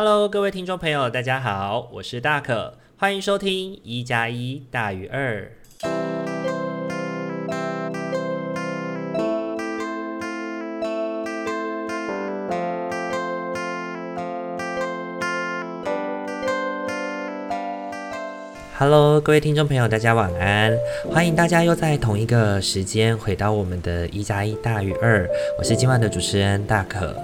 Hello，各位听众朋友，大家好，我是大可，欢迎收听一加一大于二。Hello，各位听众朋友，大家晚安，欢迎大家又在同一个时间回到我们的一加一大于二，我是今晚的主持人大可。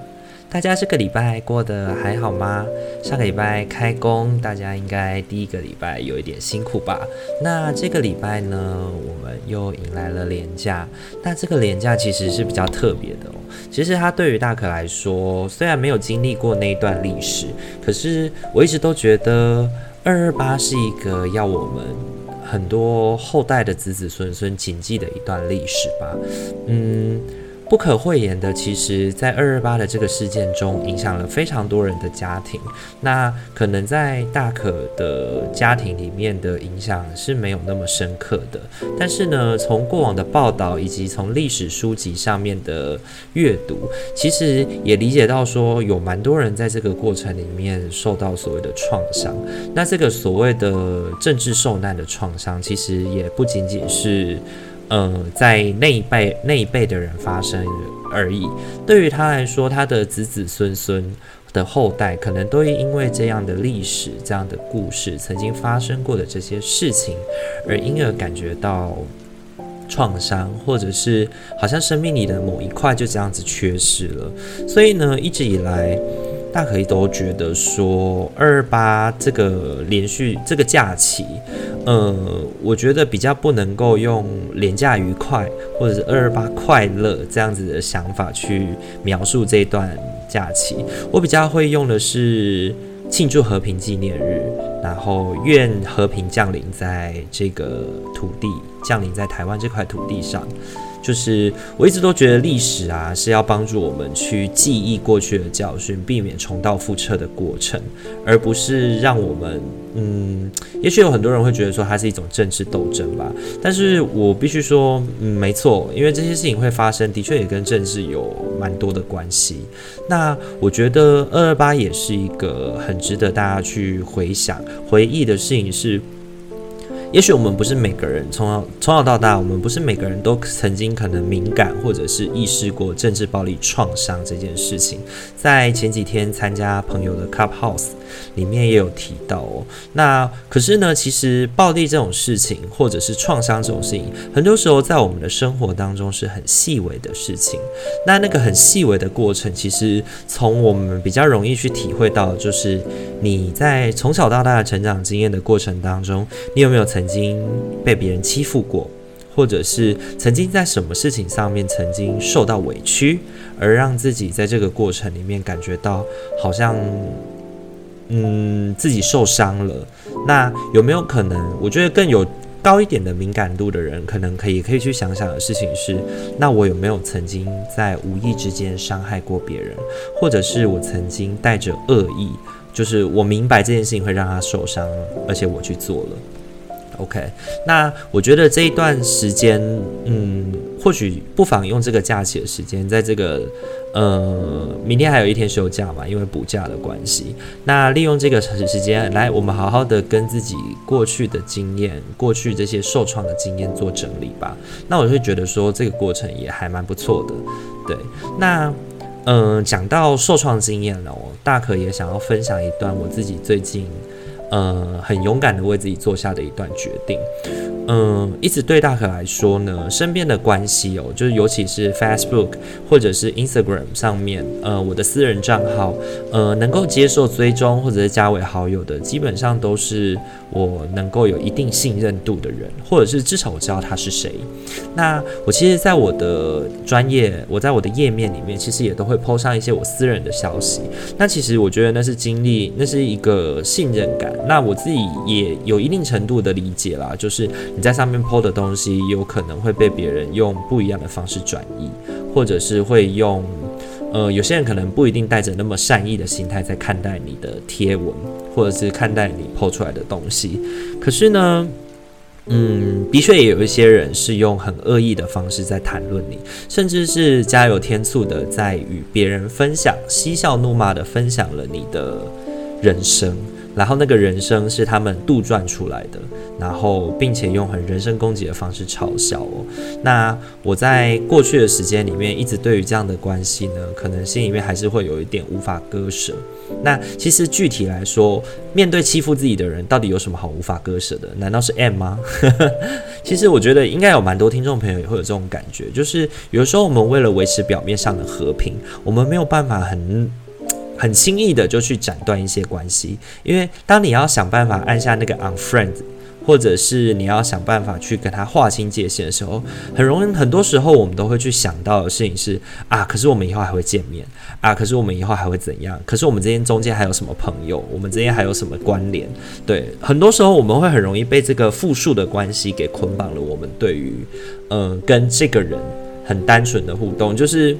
大家这个礼拜过得还好吗？上个礼拜开工，大家应该第一个礼拜有一点辛苦吧？那这个礼拜呢，我们又迎来了连假。那这个连假其实是比较特别的哦。其实它对于大可来说，虽然没有经历过那一段历史，可是我一直都觉得二二八是一个要我们很多后代的子子孙孙谨记的一段历史吧。嗯。不可讳言的，其实，在二二八的这个事件中，影响了非常多人的家庭。那可能在大可的家庭里面的影响是没有那么深刻的。但是呢，从过往的报道以及从历史书籍上面的阅读，其实也理解到说，有蛮多人在这个过程里面受到所谓的创伤。那这个所谓的政治受难的创伤，其实也不仅仅是。嗯、呃，在那一辈那一辈的人发生而已。对于他来说，他的子子孙孙的后代，可能都会因为这样的历史、这样的故事，曾经发生过的这些事情，而因而感觉到创伤，或者是好像生命里的某一块就这样子缺失了。所以呢，一直以来。大可以都觉得说二二八这个连续这个假期，呃，我觉得比较不能够用廉价愉快或者是二二八快乐这样子的想法去描述这段假期。我比较会用的是庆祝和平纪念日，然后愿和平降临在这个土地，降临在台湾这块土地上。就是我一直都觉得历史啊是要帮助我们去记忆过去的教训，避免重蹈覆辙的过程，而不是让我们嗯，也许有很多人会觉得说它是一种政治斗争吧。但是我必须说，嗯，没错，因为这些事情会发生，的确也跟政治有蛮多的关系。那我觉得二二八也是一个很值得大家去回想、回忆的事情是。也许我们不是每个人从小从小到大，我们不是每个人都曾经可能敏感或者是意识过政治暴力创伤这件事情。在前几天参加朋友的 Clubhouse 里面也有提到哦。那可是呢，其实暴力这种事情，或者是创伤这种事情，很多时候在我们的生活当中是很细微的事情。那那个很细微的过程，其实从我们比较容易去体会到，就是你在从小到大的成长经验的过程当中，你有没有曾曾经被别人欺负过，或者是曾经在什么事情上面曾经受到委屈，而让自己在这个过程里面感觉到好像，嗯，自己受伤了。那有没有可能？我觉得更有高一点的敏感度的人，可能可以可以去想想的事情是：那我有没有曾经在无意之间伤害过别人，或者是我曾经带着恶意，就是我明白这件事情会让他受伤，而且我去做了。OK，那我觉得这一段时间，嗯，或许不妨用这个假期的时间，在这个，呃，明天还有一天休假嘛，因为补假的关系。那利用这个时间来，我们好好的跟自己过去的经验、过去这些受创的经验做整理吧。那我会觉得说，这个过程也还蛮不错的。对，那，嗯、讲到受创经验了，我大可也想要分享一段我自己最近。呃，很勇敢的为自己做下的一段决定。嗯，一直对大可来说呢，身边的关系哦，就是尤其是 Facebook 或者是 Instagram 上面，呃，我的私人账号，呃，能够接受追踪或者是加为好友的，基本上都是我能够有一定信任度的人，或者是至少我知道他是谁。那我其实，在我的专业，我在我的页面里面，其实也都会 po 上一些我私人的消息。那其实我觉得那是经历，那是一个信任感。那我自己也有一定程度的理解啦，就是。你在上面 po 的东西，有可能会被别人用不一样的方式转移，或者是会用，呃，有些人可能不一定带着那么善意的心态在看待你的贴文，或者是看待你 po 出来的东西。可是呢，嗯，的确也有一些人是用很恶意的方式在谈论你，甚至是加油添醋的在与别人分享，嬉笑怒骂的分享了你的人生。然后那个人生是他们杜撰出来的，然后并且用很人身攻击的方式嘲笑哦。那我在过去的时间里面，一直对于这样的关系呢，可能心里面还是会有一点无法割舍。那其实具体来说，面对欺负自己的人，到底有什么好无法割舍的？难道是 M 吗？其实我觉得应该有蛮多听众朋友也会有这种感觉，就是有时候我们为了维持表面上的和平，我们没有办法很。很轻易的就去斩断一些关系，因为当你要想办法按下那个 unfriend，或者是你要想办法去跟他划清界限的时候，很容易，很多时候我们都会去想到的事情是啊，可是我们以后还会见面啊，可是我们以后还会怎样？可是我们之间中间还有什么朋友？我们之间还有什么关联？对，很多时候我们会很容易被这个复数的关系给捆绑了。我们对于嗯、跟这个人很单纯的互动，就是。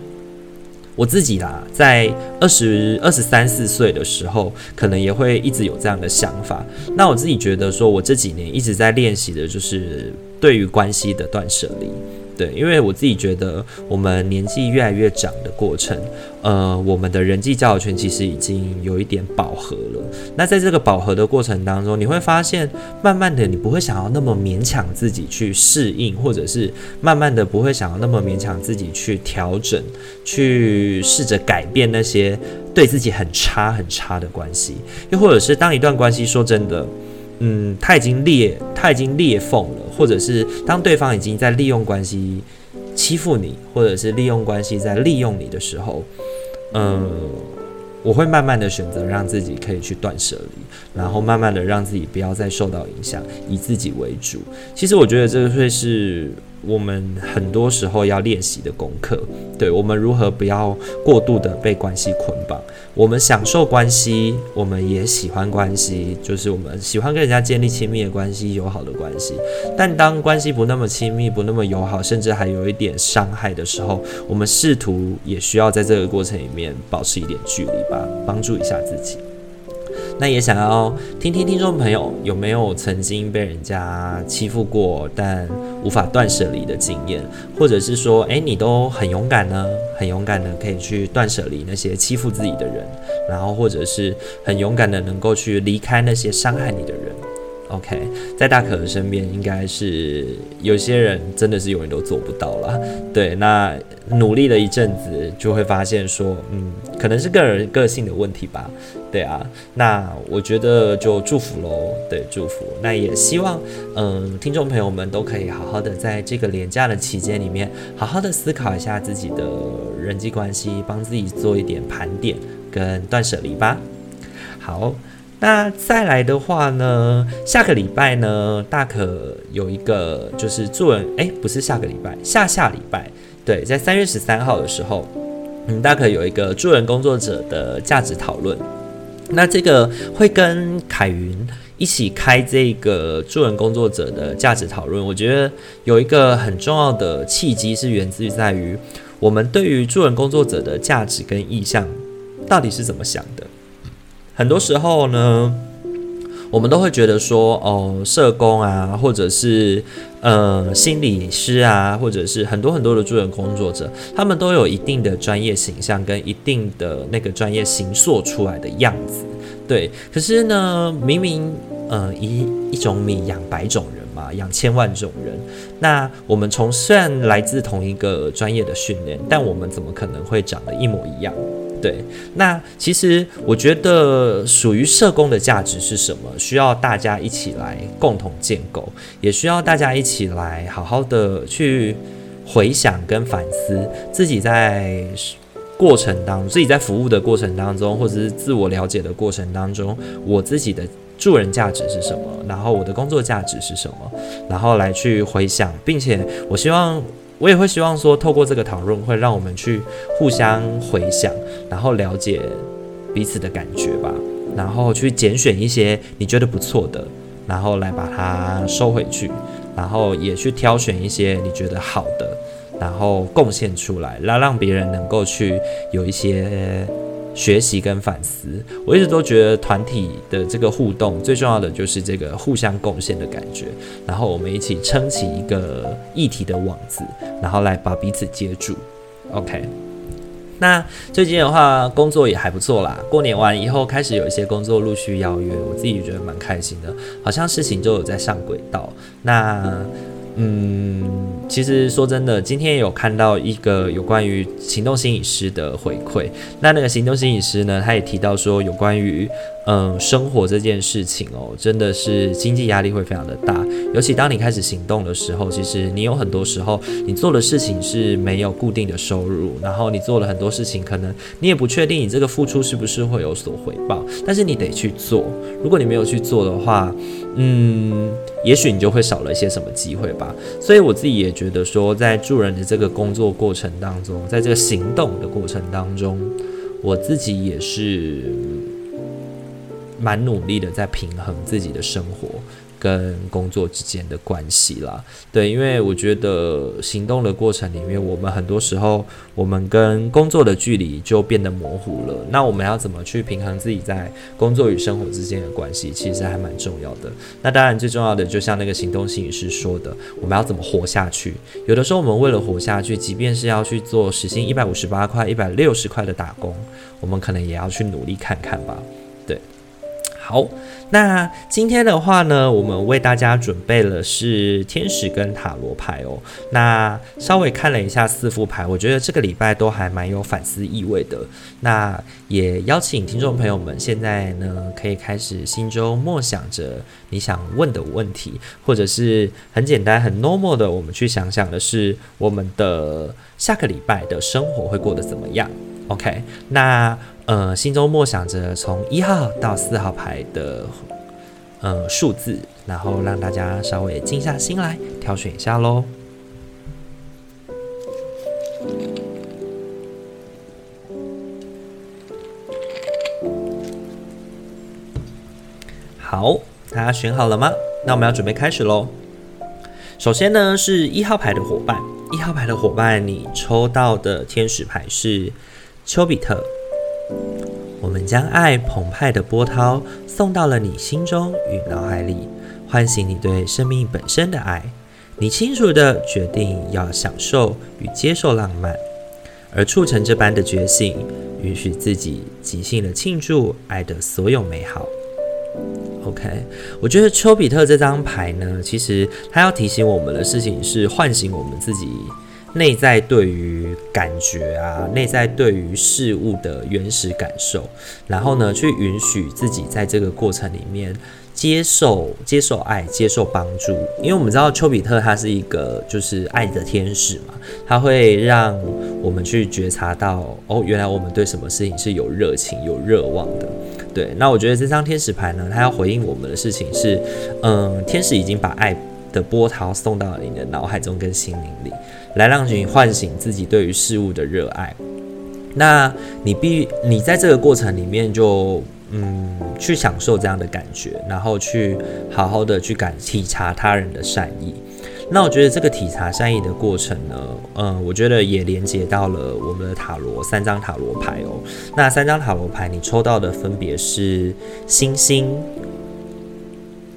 我自己啦，在二十二十三四岁的时候，可能也会一直有这样的想法。那我自己觉得，说我这几年一直在练习的，就是对于关系的断舍离。对，因为我自己觉得，我们年纪越来越长的过程，呃，我们的人际交友圈其实已经有一点饱和了。那在这个饱和的过程当中，你会发现，慢慢的，你不会想要那么勉强自己去适应，或者是慢慢的不会想要那么勉强自己去调整，去试着改变那些对自己很差很差的关系，又或者是当一段关系，说真的。嗯，它已经裂，它已经裂缝了，或者是当对方已经在利用关系欺负你，或者是利用关系在利用你的时候，嗯，我会慢慢的选择让自己可以去断舍离，然后慢慢的让自己不要再受到影响，以自己为主。其实我觉得这个会是。我们很多时候要练习的功课，对，我们如何不要过度的被关系捆绑。我们享受关系，我们也喜欢关系，就是我们喜欢跟人家建立亲密的关系、友好的关系。但当关系不那么亲密、不那么友好，甚至还有一点伤害的时候，我们试图也需要在这个过程里面保持一点距离吧，帮助一下自己。那也想要听听听众朋友有没有曾经被人家欺负过，但无法断舍离的经验，或者是说，诶，你都很勇敢呢，很勇敢的可以去断舍离那些欺负自己的人，然后或者是很勇敢的能够去离开那些伤害你的人。OK，在大可的身边，应该是有些人真的是永远都做不到了。对，那努力了一阵子，就会发现说，嗯，可能是个人个性的问题吧。对啊，那我觉得就祝福喽。对，祝福。那也希望，嗯，听众朋友们都可以好好的在这个连假的期间里面，好好的思考一下自己的人际关系，帮自己做一点盘点跟断舍离吧。好。那再来的话呢，下个礼拜呢，大可有一个就是助人，哎，不是下个礼拜，下下礼拜，对，在三月十三号的时候，嗯，大可有一个助人工作者的价值讨论。那这个会跟凯云一起开这个助人工作者的价值讨论，我觉得有一个很重要的契机是源自于在于我们对于助人工作者的价值跟意向到底是怎么想的。很多时候呢，我们都会觉得说，哦，社工啊，或者是呃心理师啊，或者是很多很多的助人工作者，他们都有一定的专业形象跟一定的那个专业形塑出来的样子，对。可是呢，明明呃一一种米养百种人嘛，养千万种人。那我们从虽然来自同一个专业的训练，但我们怎么可能会长得一模一样？对，那其实我觉得属于社工的价值是什么？需要大家一起来共同建构，也需要大家一起来好好的去回想跟反思自己在过程当中，自己在服务的过程当中，或者是自我了解的过程当中，我自己的助人价值是什么？然后我的工作价值是什么？然后来去回想，并且我希望。我也会希望说，透过这个讨论，会让我们去互相回想，然后了解彼此的感觉吧，然后去拣选一些你觉得不错的，然后来把它收回去，然后也去挑选一些你觉得好的，然后贡献出来，让让别人能够去有一些。学习跟反思，我一直都觉得团体的这个互动最重要的就是这个互相贡献的感觉，然后我们一起撑起一个议题的网子，然后来把彼此接住。OK，那最近的话，工作也还不错啦。过年完以后，开始有一些工作陆续邀约，我自己觉得蛮开心的，好像事情就有在上轨道。那，嗯，其实说真的，今天有看到一个有关于行动心理师的回馈。那那个行动心理师呢，他也提到说，有关于。嗯，生活这件事情哦，真的是经济压力会非常的大，尤其当你开始行动的时候，其实你有很多时候你做的事情是没有固定的收入，然后你做了很多事情，可能你也不确定你这个付出是不是会有所回报，但是你得去做。如果你没有去做的话，嗯，也许你就会少了一些什么机会吧。所以我自己也觉得说，在助人的这个工作过程当中，在这个行动的过程当中，我自己也是。蛮努力的在平衡自己的生活跟工作之间的关系啦，对，因为我觉得行动的过程里面，我们很多时候我们跟工作的距离就变得模糊了。那我们要怎么去平衡自己在工作与生活之间的关系，其实还蛮重要的。那当然最重要的，就像那个行动心理师说的，我们要怎么活下去？有的时候我们为了活下去，即便是要去做时薪一百五十八块、一百六十块的打工，我们可能也要去努力看看吧。好，那今天的话呢，我们为大家准备了是天使跟塔罗牌哦。那稍微看了一下四副牌，我觉得这个礼拜都还蛮有反思意味的。那也邀请听众朋友们，现在呢可以开始心中默想着你想问的问题，或者是很简单、很 normal 的，我们去想想的是我们的下个礼拜的生活会过得怎么样？OK，那。呃，心中默想着从一号到四号牌的呃数字，然后让大家稍微静下心来挑选一下喽。好，大家选好了吗？那我们要准备开始喽。首先呢，是一号牌的伙伴，一号牌的伙伴，你抽到的天使牌是丘比特。我们将爱澎湃的波涛送到了你心中与脑海里，唤醒你对生命本身的爱。你清楚地决定要享受与接受浪漫，而促成这般的觉醒，允许自己即兴地庆祝爱的所有美好。OK，我觉得丘比特这张牌呢，其实它要提醒我们的事情是唤醒我们自己。内在对于感觉啊，内在对于事物的原始感受，然后呢，去允许自己在这个过程里面接受、接受爱、接受帮助。因为我们知道丘比特他是一个就是爱的天使嘛，他会让我们去觉察到，哦，原来我们对什么事情是有热情、有热望的。对，那我觉得这张天使牌呢，它要回应我们的事情是，嗯，天使已经把爱的波涛送到了你的脑海中跟心灵里。来让你唤醒自己对于事物的热爱，那你必你在这个过程里面就嗯去享受这样的感觉，然后去好好的去感体察他人的善意。那我觉得这个体察善意的过程呢，嗯，我觉得也连接到了我们的塔罗三张塔罗牌哦。那三张塔罗牌你抽到的分别是星星，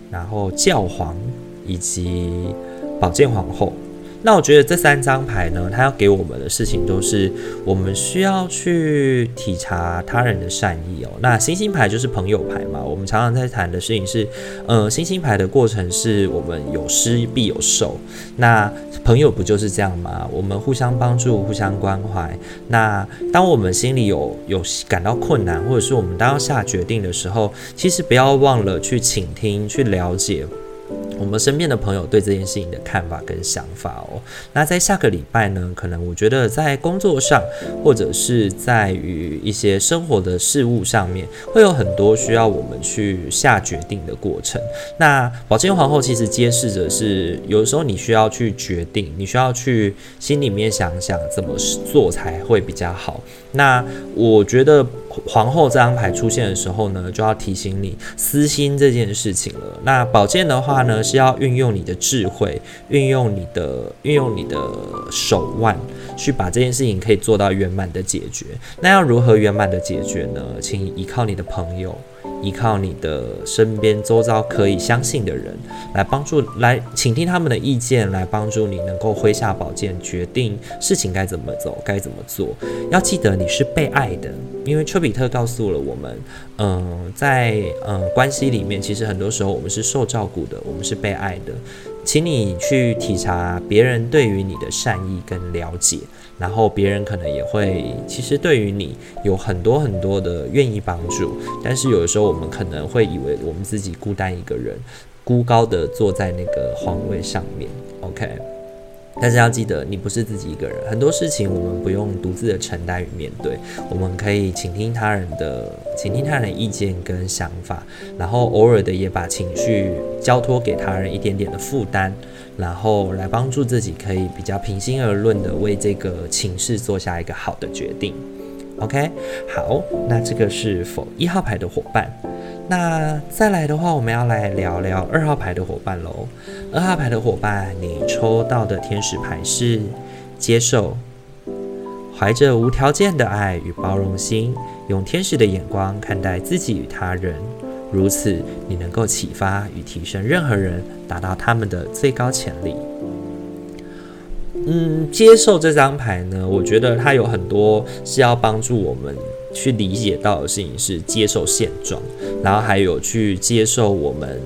然后教皇以及宝剑皇后。那我觉得这三张牌呢，它要给我们的事情都是我们需要去体察他人的善意哦。那星星牌就是朋友牌嘛，我们常常在谈的事情是，呃，星星牌的过程是我们有失必有受。那朋友不就是这样吗？我们互相帮助，互相关怀。那当我们心里有有感到困难，或者是我们当要下决定的时候，其实不要忘了去倾听，去了解。我们身边的朋友对这件事情的看法跟想法哦，那在下个礼拜呢，可能我觉得在工作上，或者是在于一些生活的事物上面，会有很多需要我们去下决定的过程。那宝剑皇后其实揭示着是，有时候你需要去决定，你需要去心里面想想怎么做才会比较好。那我觉得。皇后这张牌出现的时候呢，就要提醒你私心这件事情了。那宝剑的话呢，是要运用你的智慧，运用你的运用你的手腕，去把这件事情可以做到圆满的解决。那要如何圆满的解决呢？请依靠你的朋友，依靠你的身边周遭可以相信的人来帮助，来倾听他们的意见，来帮助你能够挥下宝剑，决定事情该怎么走，该怎么做。要记得你是被爱的，因为丘比特告诉了我们，嗯、在嗯、关系里面，其实很多时候我们是受照顾的，我们是被爱的。请你去体察别人对于你的善意跟了解，然后别人可能也会，其实对于你有很多很多的愿意帮助，但是有的时候我们可能会以为我们自己孤单一个人，孤高的坐在那个皇位上面，OK。但是要记得，你不是自己一个人，很多事情我们不用独自的承担与面对，我们可以倾听他人的，倾听他人的意见跟想法，然后偶尔的也把情绪交托给他人一点点的负担，然后来帮助自己可以比较平心而论的为这个情势做下一个好的决定。OK，好，那这个是否一号牌的伙伴。那再来的话，我们要来聊聊二号牌的伙伴喽。二号牌的伙伴，你抽到的天使牌是接受，怀着无条件的爱与包容心，用天使的眼光看待自己与他人，如此你能够启发与提升任何人，达到他们的最高潜力。嗯，接受这张牌呢，我觉得它有很多是要帮助我们去理解到的事情，是接受现状，然后还有去接受我们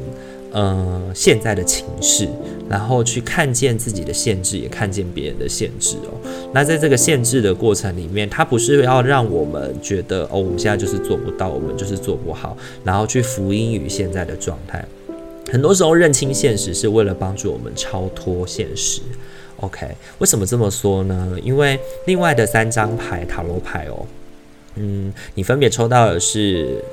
呃现在的情势，然后去看见自己的限制，也看见别人的限制哦。那在这个限制的过程里面，它不是要让我们觉得哦，我们现在就是做不到，我们就是做不好，然后去福音于现在的状态。很多时候认清现实是为了帮助我们超脱现实。OK，为什么这么说呢？因为另外的三张牌塔罗牌哦，嗯，你分别抽到的是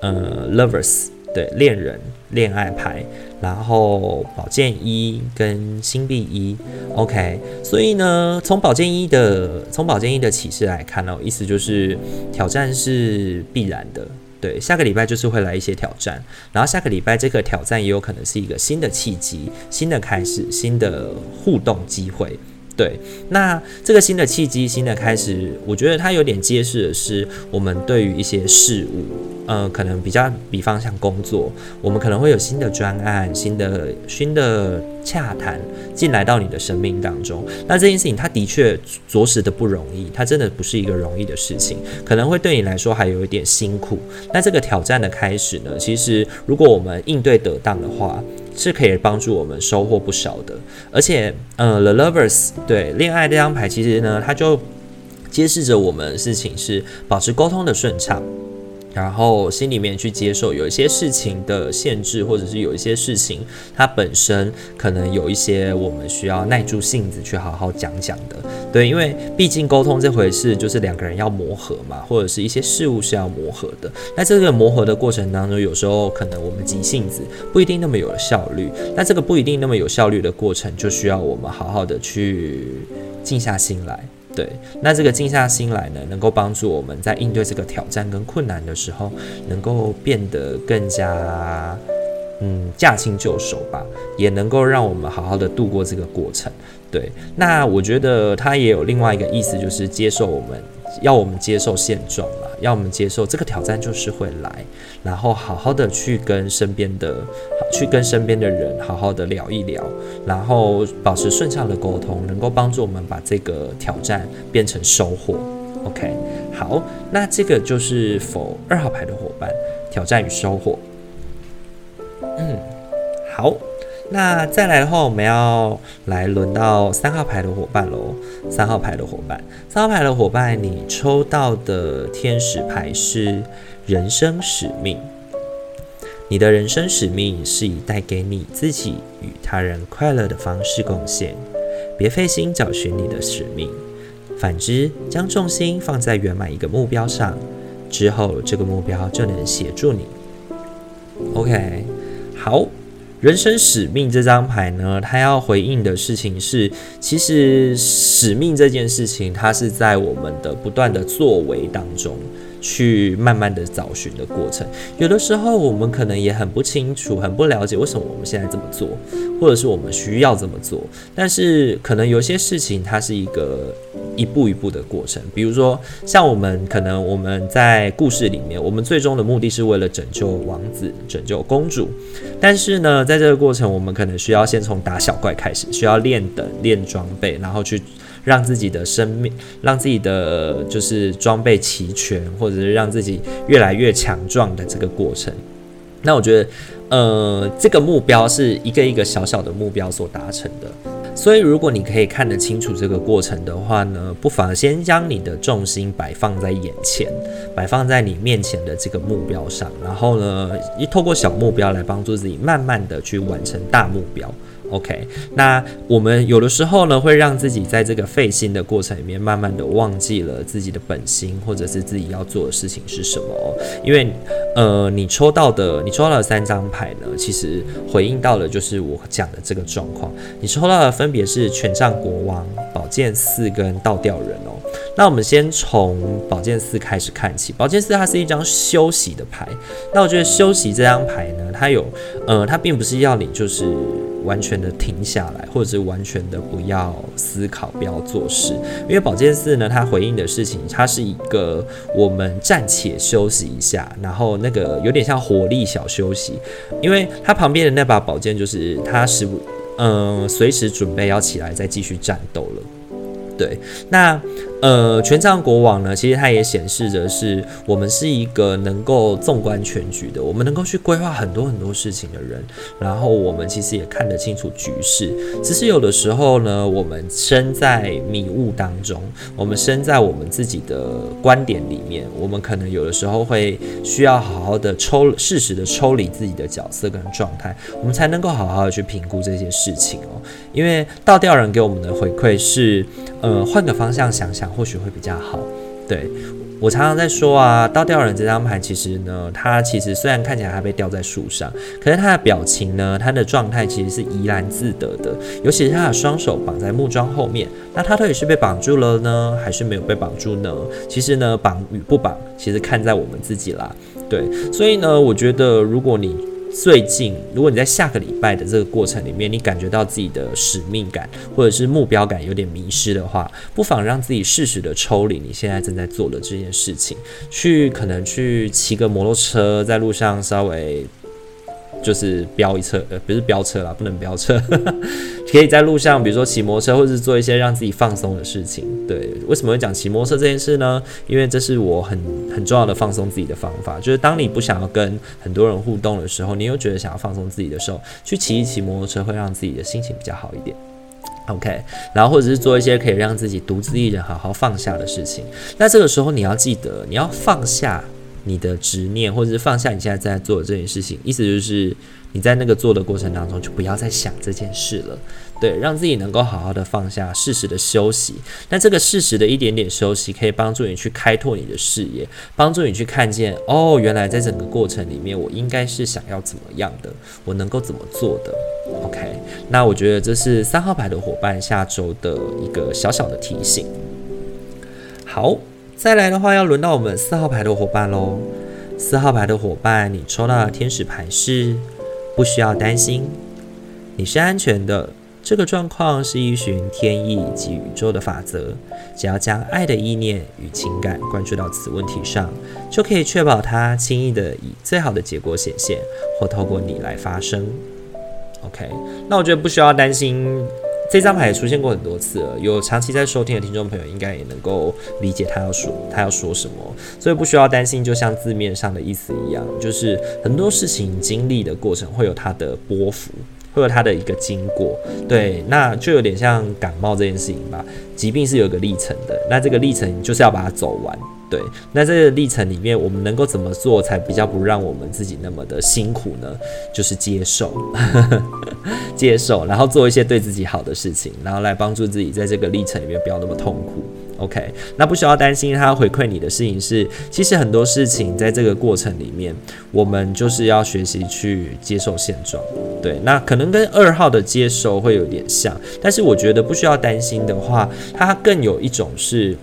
呃，Lovers，对，恋人恋爱牌，然后宝剑一跟星币一，OK，所以呢，从宝剑一的从宝剑一的启示来看哦，意思就是挑战是必然的。对，下个礼拜就是会来一些挑战，然后下个礼拜这个挑战也有可能是一个新的契机、新的开始、新的互动机会。对，那这个新的契机、新的开始，我觉得它有点揭示的是我们对于一些事物，呃，可能比较，比方像工作，我们可能会有新的专案、新的新的洽谈进来到你的生命当中。那这件事情，它的确着实的不容易，它真的不是一个容易的事情，可能会对你来说还有一点辛苦。那这个挑战的开始呢，其实如果我们应对得当的话，是可以帮助我们收获不少的，而且，呃，The Lovers 对恋爱这张牌，其实呢，它就揭示着我们的事情是保持沟通的顺畅。然后心里面去接受有一些事情的限制，或者是有一些事情它本身可能有一些我们需要耐住性子去好好讲讲的，对，因为毕竟沟通这回事就是两个人要磨合嘛，或者是一些事物是要磨合的。那这个磨合的过程当中，有时候可能我们急性子不一定那么有效率，那这个不一定那么有效率的过程，就需要我们好好的去静下心来。对，那这个静下心来呢，能够帮助我们在应对这个挑战跟困难的时候，能够变得更加，嗯，驾轻就熟吧，也能够让我们好好的度过这个过程。对，那我觉得它也有另外一个意思，就是接受我们。要我们接受现状了，要我们接受这个挑战就是会来，然后好好的去跟身边的，去跟身边的人好好的聊一聊，然后保持顺畅的沟通，能够帮助我们把这个挑战变成收获。OK，好，那这个就是否二号牌的伙伴，挑战与收获。嗯，好。那再来的话，我们要来轮到三号牌的伙伴喽。三号牌的伙伴，三号牌的伙伴，你抽到的天使牌是人生使命。你的人生使命是以带给你自己与他人快乐的方式贡献。别费心找寻你的使命，反之，将重心放在圆满一个目标上，之后这个目标就能协助你。OK，好。人生使命这张牌呢，它要回应的事情是，其实使命这件事情，它是在我们的不断的作为当中。去慢慢的找寻的过程。有的时候我们可能也很不清楚、很不了解为什么我们现在这么做，或者是我们需要这么做。但是可能有些事情它是一个一步一步的过程。比如说，像我们可能我们在故事里面，我们最终的目的是为了拯救王子、拯救公主。但是呢，在这个过程，我们可能需要先从打小怪开始，需要练等、练装备，然后去。让自己的生命，让自己的就是装备齐全，或者是让自己越来越强壮的这个过程。那我觉得，呃，这个目标是一个一个小小的目标所达成的。所以，如果你可以看得清楚这个过程的话呢，不妨先将你的重心摆放在眼前，摆放在你面前的这个目标上，然后呢，一透过小目标来帮助自己，慢慢的去完成大目标。OK，那我们有的时候呢，会让自己在这个费心的过程里面，慢慢的忘记了自己的本心，或者是自己要做的事情是什么哦。因为，呃，你抽到的，你抽到的三张牌呢，其实回应到的就是我讲的这个状况。你抽到的分别是权杖国王、宝剑四跟倒吊人哦。那我们先从宝剑四开始看起，宝剑四它是一张休息的牌。那我觉得休息这张牌呢，它有，呃，它并不是要你就是。完全的停下来，或者是完全的不要思考，不要做事。因为宝剑四呢，它回应的事情，它是一个我们暂且休息一下，然后那个有点像火力小休息。因为它旁边的那把宝剑，就是它是嗯随时准备要起来再继续战斗了。对，那。呃，权杖国王呢，其实它也显示着是我们是一个能够纵观全局的，我们能够去规划很多很多事情的人。然后我们其实也看得清楚局势，只是有的时候呢，我们身在迷雾当中，我们身在我们自己的观点里面，我们可能有的时候会需要好好的抽，适时的抽离自己的角色跟状态，我们才能够好好的去评估这些事情哦。因为倒吊人给我们的回馈是，呃，换个方向想想。或许会比较好。对，我常常在说啊，倒吊人这张牌其实呢，它其实虽然看起来他被吊在树上，可是它的表情呢，它的状态其实是怡然自得的。尤其是他的双手绑在木桩后面，那他到底是被绑住了呢，还是没有被绑住呢？其实呢，绑与不绑，其实看在我们自己啦。对，所以呢，我觉得如果你最近，如果你在下个礼拜的这个过程里面，你感觉到自己的使命感或者是目标感有点迷失的话，不妨让自己适时的抽离你现在正在做的这件事情，去可能去骑个摩托车，在路上稍微。就是飙一车，呃，不是飙车啦，不能飙车，可以在路上，比如说骑摩托车，或者是做一些让自己放松的事情。对，为什么会讲骑摩托车这件事呢？因为这是我很很重要的放松自己的方法。就是当你不想要跟很多人互动的时候，你又觉得想要放松自己的时候，去骑一骑摩托车会让自己的心情比较好一点。OK，然后或者是做一些可以让自己独自一人好好放下的事情。那这个时候你要记得，你要放下。你的执念，或者是放下你现在在做的这件事情，意思就是你在那个做的过程当中，就不要再想这件事了。对，让自己能够好好的放下，适时的休息。那这个适时的一点点休息，可以帮助你去开拓你的视野，帮助你去看见哦，原来在整个过程里面，我应该是想要怎么样的，我能够怎么做的。OK，那我觉得这是三号牌的伙伴下周的一个小小的提醒。好。再来的话，要轮到我们四号牌的伙伴喽。四号牌的伙伴，你抽到的天使牌是不需要担心，你是安全的。这个状况是依循天意及宇宙的法则，只要将爱的意念与情感关注到此问题上，就可以确保它轻易的以最好的结果显现，或透过你来发生。OK，那我觉得不需要担心。这张牌也出现过很多次了，有长期在收听的听众朋友应该也能够理解他要说他要说什么，所以不需要担心。就像字面上的意思一样，就是很多事情经历的过程会有它的波幅，会有它的一个经过。对，那就有点像感冒这件事情吧，疾病是有一个历程的，那这个历程就是要把它走完。对，那这个历程里面，我们能够怎么做才比较不让我们自己那么的辛苦呢？就是接受，接受，然后做一些对自己好的事情，然后来帮助自己在这个历程里面不要那么痛苦。OK，那不需要担心他回馈你的事情是，其实很多事情在这个过程里面，我们就是要学习去接受现状。对，那可能跟二号的接受会有点像，但是我觉得不需要担心的话，它更有一种是。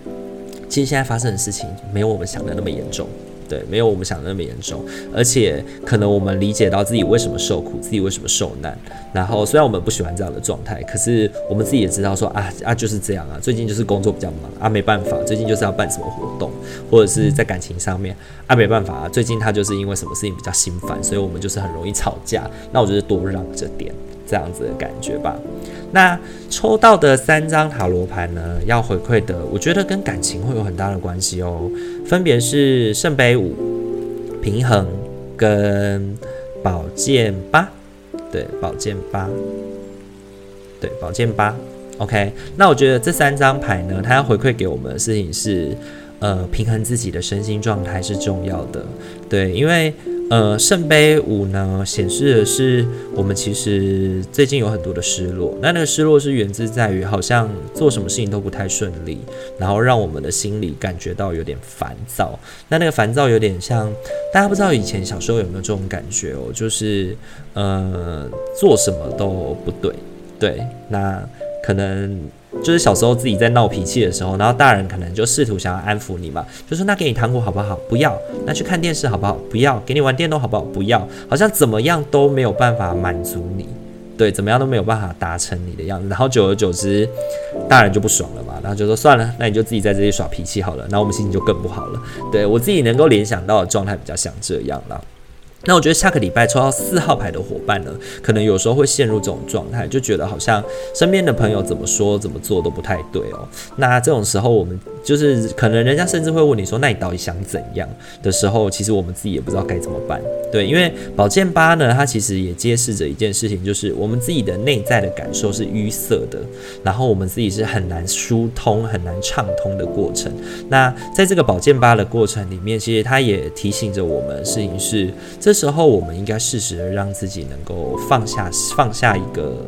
其实现在发生的事情没有我们想的那么严重。对，没有我们想的那么严重，而且可能我们理解到自己为什么受苦，自己为什么受难。然后虽然我们不喜欢这样的状态，可是我们自己也知道说啊啊就是这样啊，最近就是工作比较忙啊，没办法，最近就是要办什么活动，或者是在感情上面啊，没办法啊，最近他就是因为什么事情比较心烦，所以我们就是很容易吵架。那我就是多让着点这样子的感觉吧。那抽到的三张塔罗牌呢，要回馈的，我觉得跟感情会有很大的关系哦。分别是圣杯五、平衡跟宝剑八。对，宝剑八。对，宝剑八。OK，那我觉得这三张牌呢，它要回馈给我们的事情是，呃，平衡自己的身心状态是重要的。对，因为。呃，圣杯五呢，显示的是我们其实最近有很多的失落。那那个失落是源自在于好像做什么事情都不太顺利，然后让我们的心里感觉到有点烦躁。那那个烦躁有点像大家不知道以前小时候有没有这种感觉哦，就是呃做什么都不对，对，那可能。就是小时候自己在闹脾气的时候，然后大人可能就试图想要安抚你嘛，就说那给你糖果好不好？不要。那去看电视好不好？不要。给你玩电动好不好？不要。好像怎么样都没有办法满足你，对，怎么样都没有办法达成你的样子。然后久而久之，大人就不爽了嘛，然后就说算了，那你就自己在这里耍脾气好了。然后我们心情就更不好了。对，我自己能够联想到的状态比较像这样了。那我觉得下个礼拜抽到四号牌的伙伴呢，可能有时候会陷入这种状态，就觉得好像身边的朋友怎么说怎么做都不太对哦。那这种时候，我们就是可能人家甚至会问你说：“那你到底想怎样？”的时候，其实我们自己也不知道该怎么办。对，因为宝剑八呢，它其实也揭示着一件事情，就是我们自己的内在的感受是淤塞的，然后我们自己是很难疏通、很难畅通的过程。那在这个宝剑八的过程里面，其实它也提醒着我们，事情是。这时候，我们应该适时的让自己能够放下，放下一个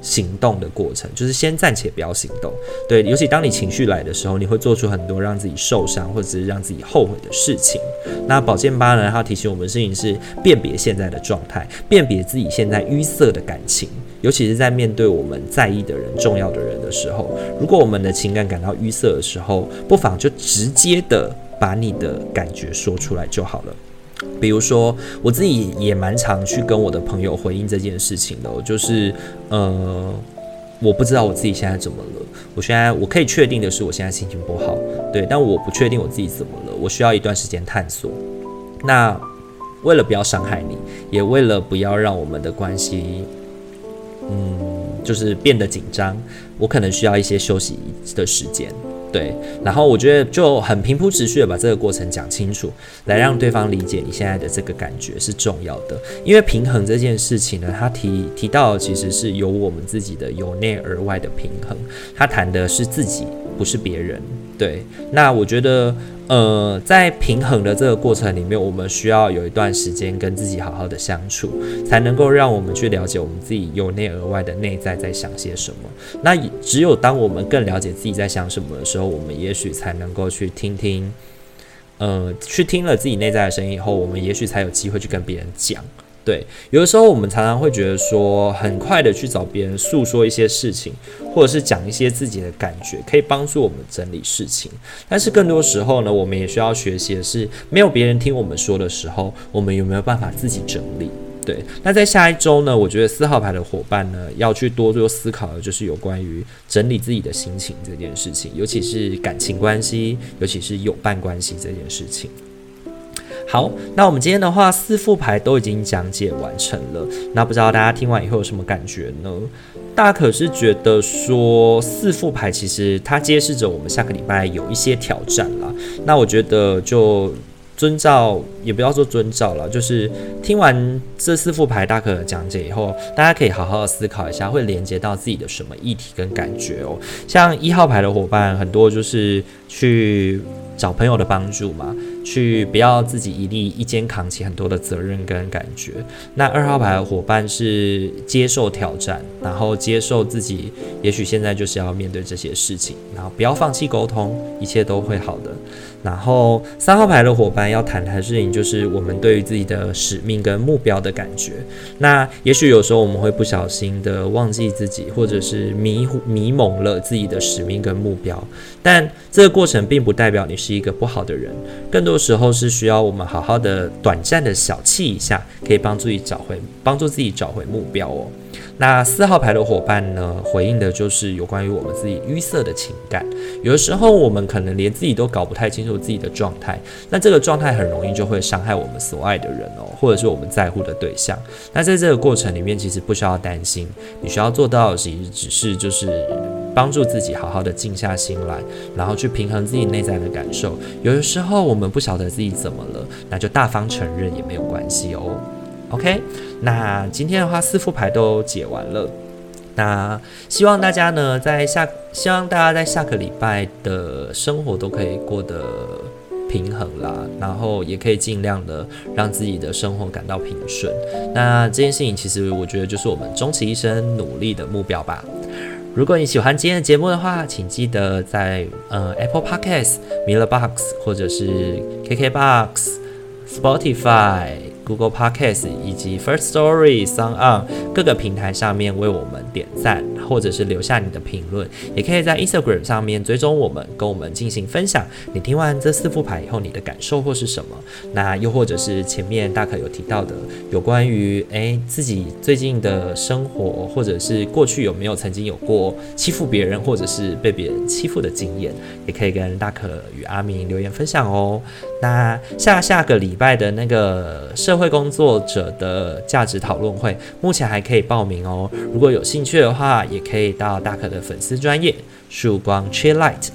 行动的过程，就是先暂且不要行动。对，尤其当你情绪来的时候，你会做出很多让自己受伤或者是让自己后悔的事情。那宝剑八呢，它提醒我们事情是辨别现在的状态，辨别自己现在淤塞的感情，尤其是在面对我们在意的人、重要的人的时候，如果我们的情感感到淤塞的时候，不妨就直接的把你的感觉说出来就好了。比如说，我自己也蛮常去跟我的朋友回应这件事情的，就是，呃，我不知道我自己现在怎么了。我现在我可以确定的是，我现在心情不好，对，但我不确定我自己怎么了。我需要一段时间探索。那为了不要伤害你，也为了不要让我们的关系，嗯，就是变得紧张，我可能需要一些休息的时间。对，然后我觉得就很平铺直叙的把这个过程讲清楚，来让对方理解你现在的这个感觉是重要的。因为平衡这件事情呢，他提提到其实是由我们自己的由内而外的平衡，他谈的是自己，不是别人。对，那我觉得。呃，在平衡的这个过程里面，我们需要有一段时间跟自己好好的相处，才能够让我们去了解我们自己由内而外的内在在想些什么。那只有当我们更了解自己在想什么的时候，我们也许才能够去听听，呃，去听了自己内在的声音以后，我们也许才有机会去跟别人讲。对，有的时候我们常常会觉得说，很快的去找别人诉说一些事情，或者是讲一些自己的感觉，可以帮助我们整理事情。但是更多时候呢，我们也需要学习的是，没有别人听我们说的时候，我们有没有办法自己整理？对，那在下一周呢，我觉得四号牌的伙伴呢，要去多多思考的就是有关于整理自己的心情这件事情，尤其是感情关系，尤其是友伴关系这件事情。好，那我们今天的话，四副牌都已经讲解完成了。那不知道大家听完以后有什么感觉呢？大可是觉得说，四副牌其实它揭示着我们下个礼拜有一些挑战啦。那我觉得就遵照，也不要说遵照了，就是听完这四副牌大可讲解以后，大家可以好好的思考一下，会连接到自己的什么议题跟感觉哦。像一号牌的伙伴，很多就是去找朋友的帮助嘛。去不要自己一力一肩扛起很多的责任跟感觉。那二号牌的伙伴是接受挑战，然后接受自己，也许现在就是要面对这些事情，然后不要放弃沟通，一切都会好的。然后三号牌的伙伴要谈的事情，就是我们对于自己的使命跟目标的感觉。那也许有时候我们会不小心的忘记自己，或者是迷糊迷蒙了自己的使命跟目标。但这个过程并不代表你是一个不好的人，更多时候是需要我们好好的短暂的小憩一下，可以帮助你找回，帮助自己找回目标哦。那四号牌的伙伴呢，回应的就是有关于我们自己淤塞的情感。有的时候，我们可能连自己都搞不太清楚自己的状态，那这个状态很容易就会伤害我们所爱的人哦，或者是我们在乎的对象。那在这个过程里面，其实不需要担心，你需要做到的其实只是就是帮助自己好好的静下心来，然后去平衡自己内在的感受。有的时候，我们不晓得自己怎么了，那就大方承认也没有关系哦。OK，那今天的话四副牌都解完了，那希望大家呢在下，希望大家在下个礼拜的生活都可以过得平衡啦，然后也可以尽量的让自己的生活感到平顺。那这件事情其实我觉得就是我们终其一生努力的目标吧。如果你喜欢今天的节目的话，请记得在呃 Apple Podcast、Miller Box 或者是 KK Box、Spotify。Google Podcasts 以及 First Story、SoundOn 各个平台上面为我们点赞，或者是留下你的评论，也可以在 Instagram 上面追踪我们，跟我们进行分享。你听完这四副牌以后，你的感受或是什么？那又或者是前面大可有提到的，有关于诶自己最近的生活，或者是过去有没有曾经有过欺负别人，或者是被别人欺负的经验，也可以跟大可与阿明留言分享哦。那下下个礼拜的那个社会工作者的价值讨论会，目前还可以报名哦。如果有兴兴趣的话，也可以到大可的粉丝专业曙光 Cheer Light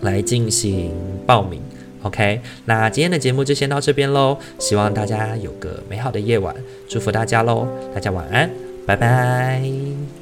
来进行报名。OK，那今天的节目就先到这边喽。希望大家有个美好的夜晚，祝福大家喽。大家晚安，拜拜。